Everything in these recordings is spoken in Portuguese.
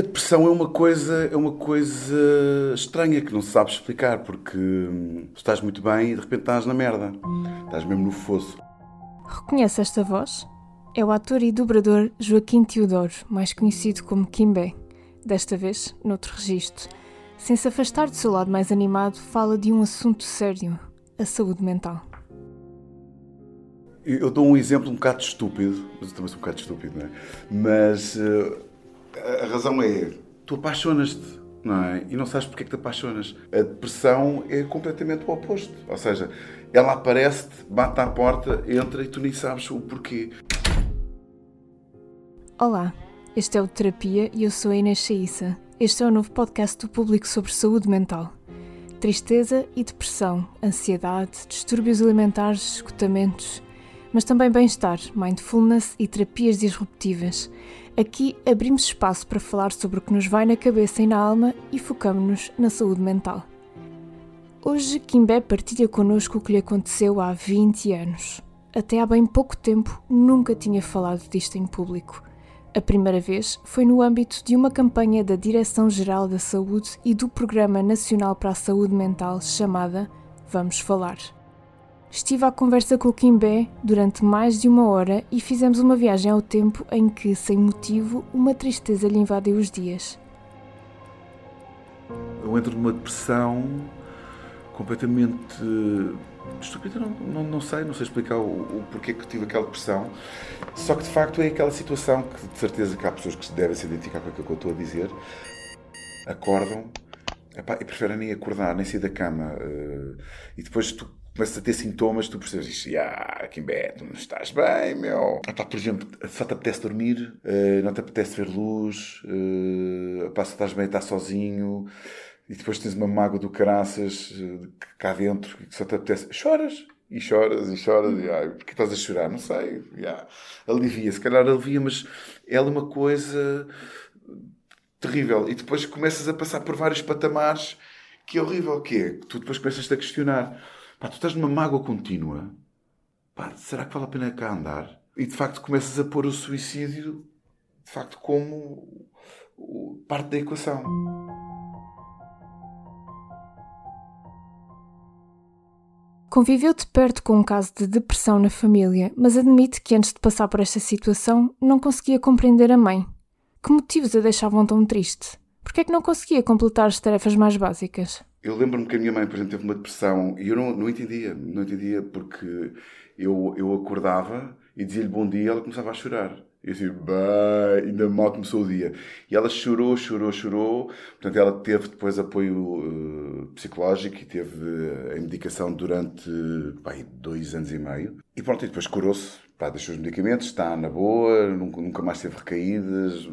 A depressão é uma coisa, é uma coisa estranha que não se sabe explicar, porque hum, estás muito bem e de repente estás na merda. Estás mesmo no fosso. Reconhece esta voz? É o ator e dobrador Joaquim Teodoro, mais conhecido como Kimbé. Desta vez, noutro registro. Sem se afastar do seu lado mais animado, fala de um assunto sério: a saúde mental. Eu dou um exemplo um bocado estúpido, mas eu também sou um bocado estúpido, não é? Mas uh, a razão é: tu apaixonas-te, não é? E não sabes porque é que te apaixonas. A depressão é completamente o oposto. Ou seja, ela aparece-te, bate à porta, entra e tu nem sabes o porquê. Olá, este é o Terapia e eu sou a Inês Chaissa. Este é o novo podcast do público sobre saúde mental. Tristeza e depressão, ansiedade, distúrbios alimentares, esgotamentos mas também bem-estar, mindfulness e terapias disruptivas. Aqui abrimos espaço para falar sobre o que nos vai na cabeça e na alma e focamos-nos na saúde mental. Hoje, Kimbé partilha connosco o que lhe aconteceu há 20 anos. Até há bem pouco tempo nunca tinha falado disto em público. A primeira vez foi no âmbito de uma campanha da Direção-Geral da Saúde e do Programa Nacional para a Saúde Mental chamada Vamos Falar. Estive à conversa com o Kimbé durante mais de uma hora e fizemos uma viagem ao tempo em que, sem motivo, uma tristeza lhe invadiu os dias. Eu entro numa depressão completamente estúpida, não, não, não, sei, não sei explicar o, o, porquê que tive aquela depressão. Só que de facto é aquela situação que de certeza que há pessoas que devem se identificar com aquilo que eu estou a dizer. Acordam epá, e preferem nem acordar, nem sair da cama. Uh, e depois tu começas a ter sintomas, tu percebes isto, ah, Kimbé, tu não estás bem, meu. Ah, por exemplo, só te apetece dormir, uh, não te apetece ver luz, uh, pá, se estás bem, estás sozinho, e depois tens uma mágoa do caraças uh, cá dentro, que só te apetece, choras. E choras e choras, e ai, porque estás a chorar? Não sei, yeah. alivia, se calhar alivia, mas ela é uma coisa terrível. E depois começas a passar por vários patamares que é horrível, que é que tu depois começas-te a questionar Pá, tu estás numa mágoa contínua. Pá, será que vale a pena cá andar? E de facto começas a pôr o suicídio de facto como parte da equação. Conviveu de perto com um caso de depressão na família, mas admite que antes de passar por esta situação não conseguia compreender a mãe. Que motivos a deixavam tão triste? Por que é que não conseguia completar as tarefas mais básicas? Eu lembro-me que a minha mãe, por exemplo, teve uma depressão e eu não, não entendia, não entendia porque eu, eu acordava e dizia-lhe bom dia e ela começava a chorar. Eu disse, bem, ainda mal começou o dia. E ela chorou, chorou, chorou. Portanto, ela teve depois apoio uh, psicológico e teve uh, a medicação durante bem, dois anos e meio. E pronto, e depois curou-se, deixou os medicamentos, está na boa, nunca, mais teve recaídas,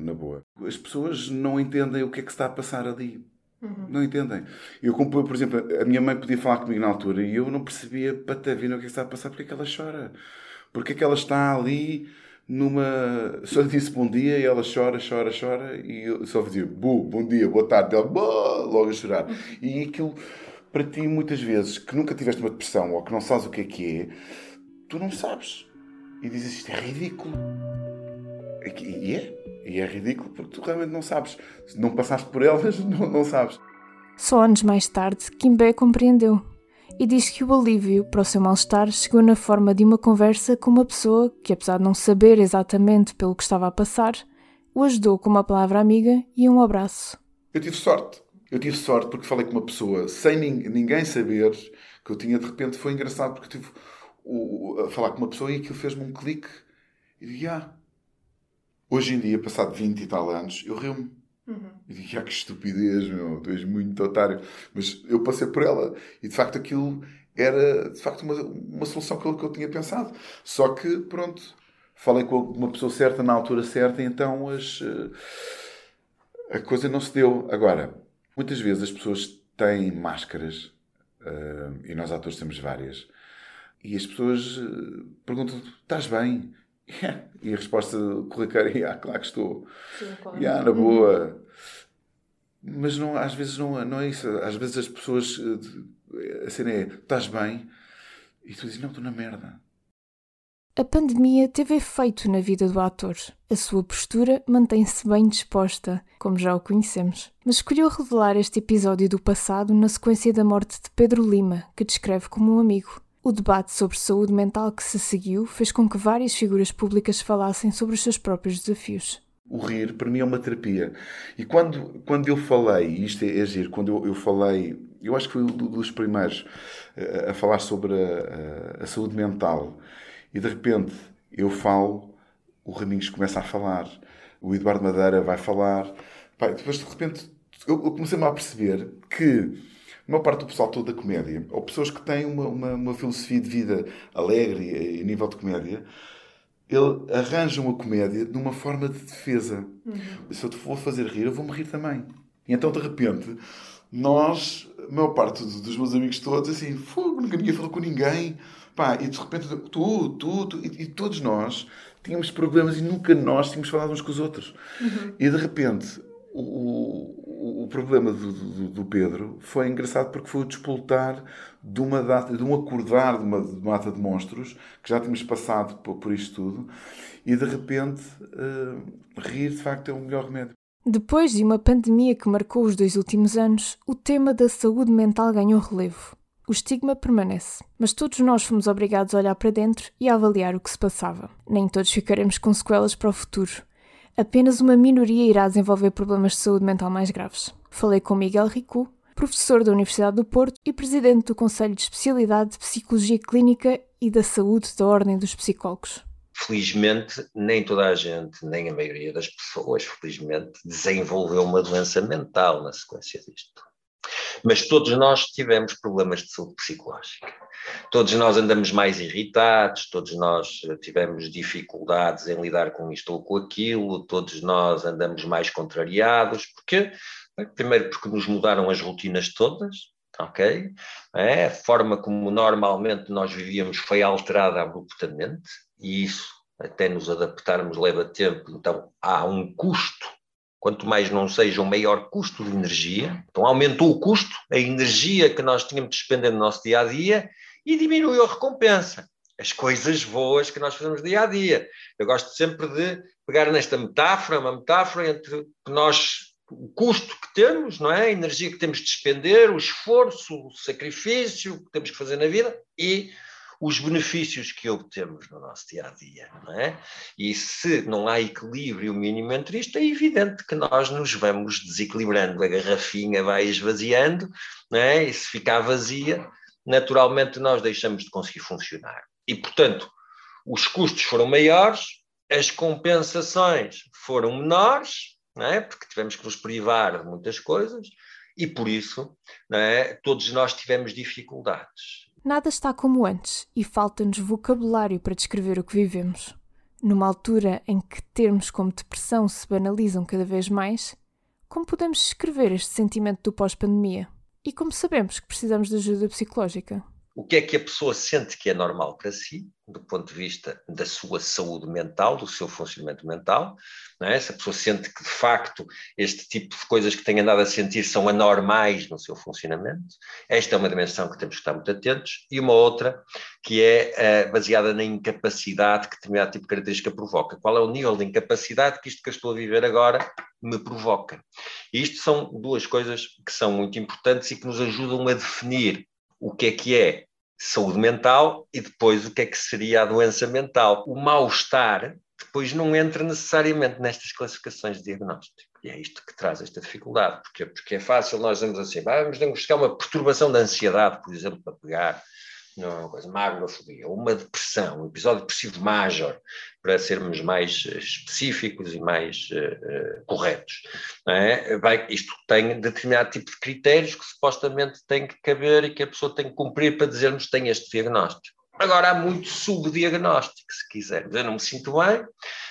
na boa. As pessoas não entendem o que é que está a passar ali. Uhum. Não entendem. Eu, como, por exemplo, a minha mãe podia falar comigo na altura e eu não percebia patavina o que é está a passar, porque é que ela chora. Porque é que ela está ali numa. Só lhe disse bom dia e ela chora, chora, chora e eu só dizia bu, bom dia, boa tarde. Ela logo a chorar. Uhum. E aquilo, para ti, muitas vezes, que nunca tiveste uma depressão ou que não sabes o que é que é, tu não sabes. E dizes isto é ridículo. E é. E é ridículo porque tu realmente não sabes. Se não passaste por elas, não, não sabes. Só anos mais tarde, Kimbé compreendeu e diz que o alívio para o seu mal-estar chegou na forma de uma conversa com uma pessoa que, apesar de não saber exatamente pelo que estava a passar, o ajudou com uma palavra amiga e um abraço. Eu tive sorte. Eu tive sorte porque falei com uma pessoa sem ninguém saber que eu tinha de repente. Foi engraçado porque tive o, a falar com uma pessoa e aquilo fez-me um clique. E disse, ah, Hoje em dia, passado 20 e tal anos, eu rio-me. Uhum. E digo, ah, que estupidez, meu, tu és muito otário. Mas eu passei por ela e de facto aquilo era de facto uma, uma solução que eu, que eu tinha pensado. Só que, pronto, falei com uma pessoa certa na altura certa e então as, eh, a coisa não se deu. Agora, muitas vezes as pessoas têm máscaras uh, e nós atores temos várias. E as pessoas uh, perguntam: estás bem? E a resposta corriqueira é: ah, claro que estou. Sim, claro. Yeah, na boa. Mas não, às vezes não, não é isso. Às vezes as pessoas. Eh, a cena é: estás bem? E tu dizes: não, estou na merda. A pandemia teve efeito na vida do ator. A sua postura mantém-se bem disposta, como já o conhecemos. Mas escolheu revelar este episódio do passado na sequência da morte de Pedro Lima, que descreve como um amigo. O debate sobre saúde mental que se seguiu fez com que várias figuras públicas falassem sobre os seus próprios desafios. O rir, para mim, é uma terapia. E quando, quando eu falei, isto é, é quando eu, eu falei, eu acho que fui um dos primeiros a, eh, a falar sobre a, a, a saúde mental, e de repente eu falo, o Raminhos começa a falar, o Eduardo Madeira vai falar. Pai, depois de repente eu, comecei-me a perceber que maior parte do pessoal todo da comédia, ou pessoas que têm uma, uma, uma filosofia de vida alegre a nível de comédia, ele arranja uma comédia de uma forma de defesa. Uhum. Se eu te for fazer rir, eu vou-me rir também. E então, de repente, nós, a maior parte dos meus amigos todos, assim, fogo, nunca ninguém falou com ninguém. Pá, e de repente, tu, tu, tu e, e, todos nós tínhamos problemas e nunca nós tínhamos falado uns com os outros. Uhum. E de repente, o, o, problema do, do, do, Pedro foi engraçado porque foi o despoltar de uma data, de um acordar de uma, de uma data de monstros, que já tínhamos passado por, por isto tudo, e de repente uh, rir de facto é o melhor remédio. Depois de uma pandemia que marcou os dois últimos anos, o tema da saúde mental ganhou relevo. O estigma permanece, mas todos nós fomos obrigados a olhar para dentro e a avaliar o que se passava. Nem todos ficaremos com sequelas para o futuro. Apenas uma minoria irá desenvolver problemas de saúde mental mais graves. Falei com Miguel Ricu, professor da Universidade do Porto e presidente do Conselho de Especialidade de Psicologia Clínica e da Saúde da Ordem dos Psicólogos. Felizmente, nem toda a gente, nem a maioria das pessoas, felizmente, desenvolveu uma doença mental na sequência disto. Mas todos nós tivemos problemas de saúde psicológica. Todos nós andamos mais irritados, todos nós tivemos dificuldades em lidar com isto ou com aquilo, todos nós andamos mais contrariados. Porquê? Primeiro, porque nos mudaram as rotinas todas, ok? É, a forma como normalmente nós vivíamos foi alterada abruptamente, e isso, até nos adaptarmos, leva tempo, então há um custo quanto mais não seja um maior custo de energia. Então aumentou o custo, a energia que nós tínhamos de despender no nosso dia a dia e diminuiu a recompensa. As coisas boas que nós fazemos dia a dia. Eu gosto sempre de pegar nesta metáfora, uma metáfora entre nós, o custo que temos, não é? A energia que temos de despender, o esforço, o sacrifício que temos que fazer na vida e os benefícios que obtemos no nosso dia a dia, não é? E se não há equilíbrio mínimo entre isto, é evidente que nós nos vamos desequilibrando, a garrafinha vai esvaziando, não é? E se ficar vazia, naturalmente nós deixamos de conseguir funcionar. E, portanto, os custos foram maiores, as compensações foram menores, é? Porque tivemos que nos privar de muitas coisas, e por isso é? todos nós tivemos dificuldades. Nada está como antes e falta-nos vocabulário para descrever o que vivemos. Numa altura em que termos como depressão se banalizam cada vez mais, como podemos descrever este sentimento do pós-pandemia? E como sabemos que precisamos de ajuda psicológica? O que é que a pessoa sente que é normal para si, do ponto de vista da sua saúde mental, do seu funcionamento mental. É? Se a pessoa sente que, de facto, este tipo de coisas que tem andado a sentir são anormais no seu funcionamento, esta é uma dimensão que temos que estar muito atentos. E uma outra, que é uh, baseada na incapacidade que determinado tipo de característica provoca. Qual é o nível de incapacidade que isto que eu estou a viver agora me provoca? E isto são duas coisas que são muito importantes e que nos ajudam a definir o que é que é saúde mental e depois o que é que seria a doença mental. O mal-estar depois não entra necessariamente nestas classificações de diagnóstico. E é isto que traz esta dificuldade. Porque, porque é fácil nós dizermos assim, vamos buscar uma perturbação da ansiedade, por exemplo, para pegar não é uma coisa, uma uma depressão, um episódio depressivo major, para sermos mais eh, específicos e mais uh, corretos. É? Vai, isto tem determinado tipo de critérios que supostamente tem que caber e que a pessoa tem que cumprir para dizermos que tem este diagnóstico. Agora, há muito subdiagnóstico, se quisermos. Eu não me sinto bem,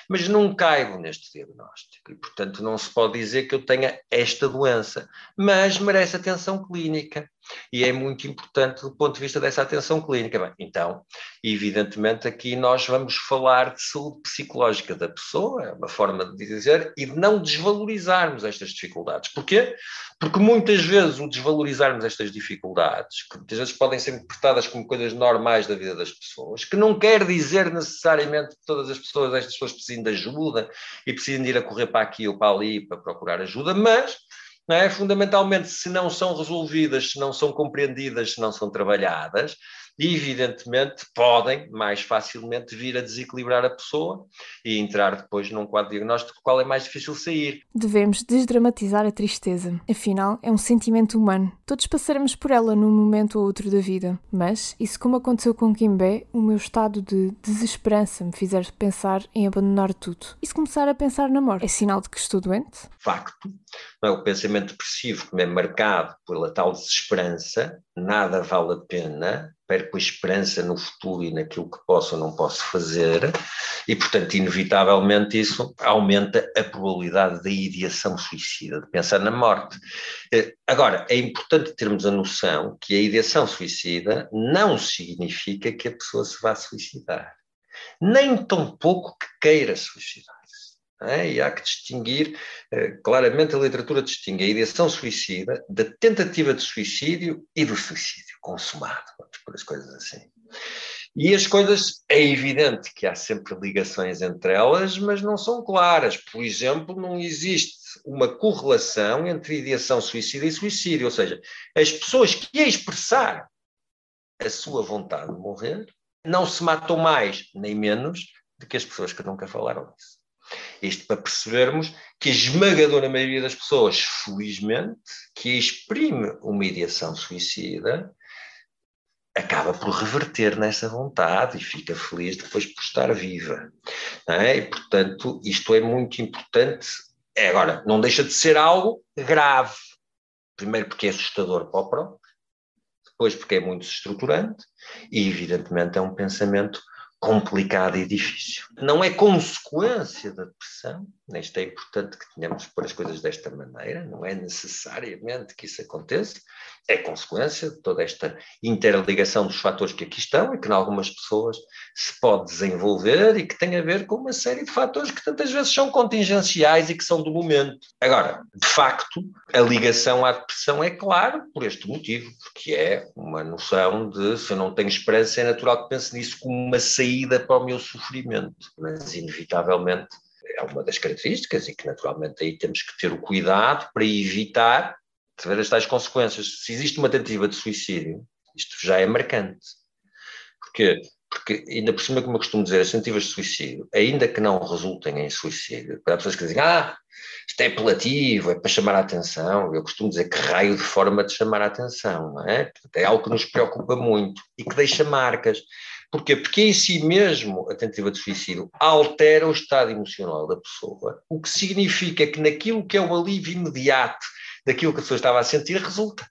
mas não caibo neste diagnóstico e, portanto, não se pode dizer que eu tenha esta doença, mas merece atenção clínica e é muito importante do ponto de vista dessa atenção clínica. Bem, então, evidentemente, aqui nós vamos falar de saúde psicológica da pessoa, é uma forma de dizer, e de não desvalorizarmos estas dificuldades. Porquê? Porque muitas vezes o desvalorizarmos estas dificuldades, que muitas vezes podem ser interpretadas como coisas normais da vida das pessoas, que não quer dizer necessariamente que todas as pessoas, estas pessoas precisem de ajuda e precisem de ir a correr para aqui ou para ali para procurar ajuda, mas é? fundamentalmente, se não são resolvidas, se não são compreendidas, se não são trabalhadas, evidentemente podem mais facilmente vir a desequilibrar a pessoa e entrar depois num quadro diagnóstico qual é mais difícil sair. Devemos desdramatizar a tristeza. Afinal, é um sentimento humano. Todos passaremos por ela num momento ou outro da vida. Mas, isso como aconteceu com Kimbé, o meu estado de desesperança me fizer pensar em abandonar tudo. E se começar a pensar na morte, é sinal de que estou doente? Facto. Não é? O pensamento depressivo, como é marcado pela tal desesperança, nada vale a pena, perco a esperança no futuro e naquilo que posso ou não posso fazer, e, portanto, inevitavelmente isso aumenta a probabilidade da ideação suicida, de pensar na morte. Eh, agora, é importante termos a noção que a ideação suicida não significa que a pessoa se vá suicidar, nem tão pouco que queira suicidar. É? E há que distinguir, eh, claramente a literatura distingue a ideação suicida da tentativa de suicídio e do suicídio consumado, vamos por as coisas assim. E as coisas, é evidente que há sempre ligações entre elas, mas não são claras. Por exemplo, não existe uma correlação entre ideação suicida e suicídio, ou seja, as pessoas que expressar a sua vontade de morrer não se matam mais nem menos do que as pessoas que nunca falaram disso. Isto para percebermos que a esmagadora maioria das pessoas, felizmente, que exprime uma ideação suicida, acaba por reverter nessa vontade e fica feliz depois por estar viva. É? E, portanto, isto é muito importante. É, agora, não deixa de ser algo grave. Primeiro porque é assustador para o próprio, depois porque é muito estruturante e, evidentemente, é um pensamento complicado e difícil. Não é consequência da depressão, isto é importante que tenhamos por as coisas desta maneira, não é necessariamente que isso aconteça, é consequência de toda esta interligação dos fatores que aqui estão e que em algumas pessoas se pode desenvolver e que tem a ver com uma série de fatores que tantas vezes são contingenciais e que são do momento. Agora, de facto, a ligação à depressão é claro por este motivo, porque é uma noção de se eu não tenho esperança, é natural que pense nisso como uma saída para o meu sofrimento, mas inevitavelmente é uma das características e que naturalmente aí temos que ter o cuidado para evitar ver as tais consequências. Se existe uma tentativa de suicídio, isto já é marcante. Porquê? Porque, ainda por cima, como eu costumo dizer, as tentativas de suicídio, ainda que não resultem em suicídio, para pessoas que dizem, ah, isto é apelativo, é para chamar a atenção, eu costumo dizer que raio de forma de chamar a atenção, não é? É algo que nos preocupa muito e que deixa marcas. Porquê? Porque em si mesmo a tentativa de suicídio altera o estado emocional da pessoa, o que significa que naquilo que é o alívio imediato daquilo que a pessoa estava a sentir, resulta.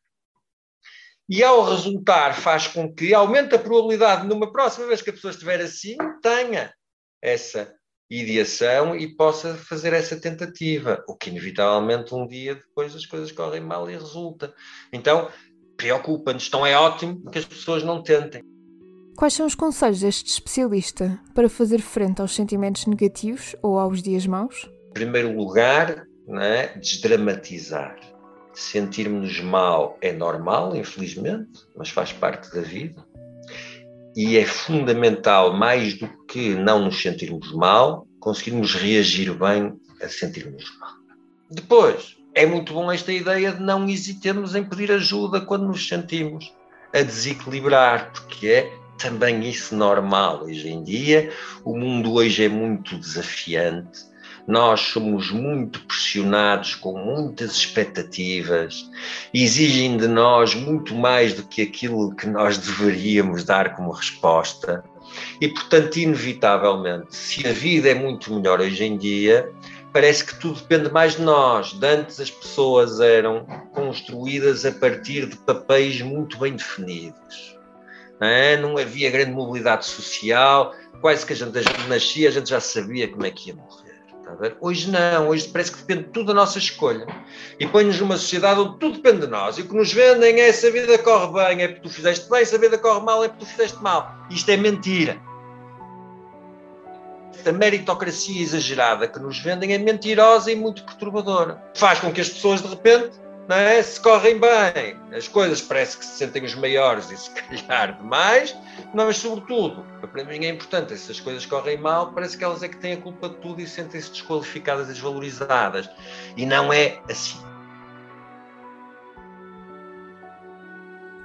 E ao resultar, faz com que aumente a probabilidade, numa próxima vez que a pessoa estiver assim, tenha essa ideação e possa fazer essa tentativa, o que inevitavelmente um dia depois as coisas correm mal e resulta. Então, preocupa-nos. Então é ótimo que as pessoas não tentem. Quais são os conselhos deste especialista para fazer frente aos sentimentos negativos ou aos dias maus? Em primeiro lugar, é? desdramatizar sentirmos mal é normal, infelizmente, mas faz parte da vida. E é fundamental, mais do que não nos sentirmos mal, conseguirmos reagir bem a sentirmos mal. Depois, é muito bom esta ideia de não hesitarmos em pedir ajuda quando nos sentimos a desequilibrar, porque é também isso normal hoje em dia. O mundo hoje é muito desafiante nós somos muito pressionados com muitas expectativas, exigem de nós muito mais do que aquilo que nós deveríamos dar como resposta. E, portanto, inevitavelmente, se a vida é muito melhor hoje em dia, parece que tudo depende mais de nós. De antes as pessoas eram construídas a partir de papéis muito bem definidos. Não, havia grande mobilidade social, quase que a gente, nascia, a gente já sabia como é que ia morrer. Hoje não, hoje parece que depende tudo da nossa escolha. E põe-nos numa sociedade onde tudo depende de nós. E o que nos vendem é se a vida corre bem, é porque tu fizeste bem, se a vida corre mal, é porque tu fizeste mal. Isto é mentira. A meritocracia exagerada que nos vendem é mentirosa e muito perturbadora. Faz com que as pessoas, de repente, não é? se correm bem, as coisas parece que se sentem os maiores e se calhar demais, mas sobretudo, para mim é importante, se as coisas correm mal, parece que elas é que têm a culpa de tudo e sentem-se desqualificadas e desvalorizadas. E não é assim.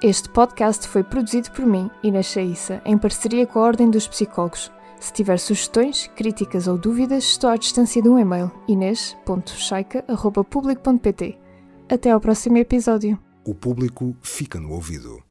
Este podcast foi produzido por mim, Inês Chaissa, em parceria com a Ordem dos Psicólogos. Se tiver sugestões, críticas ou dúvidas, estou à distância de um e-mail inês.chaica.public.pt. Até ao próximo episódio. O público fica no ouvido.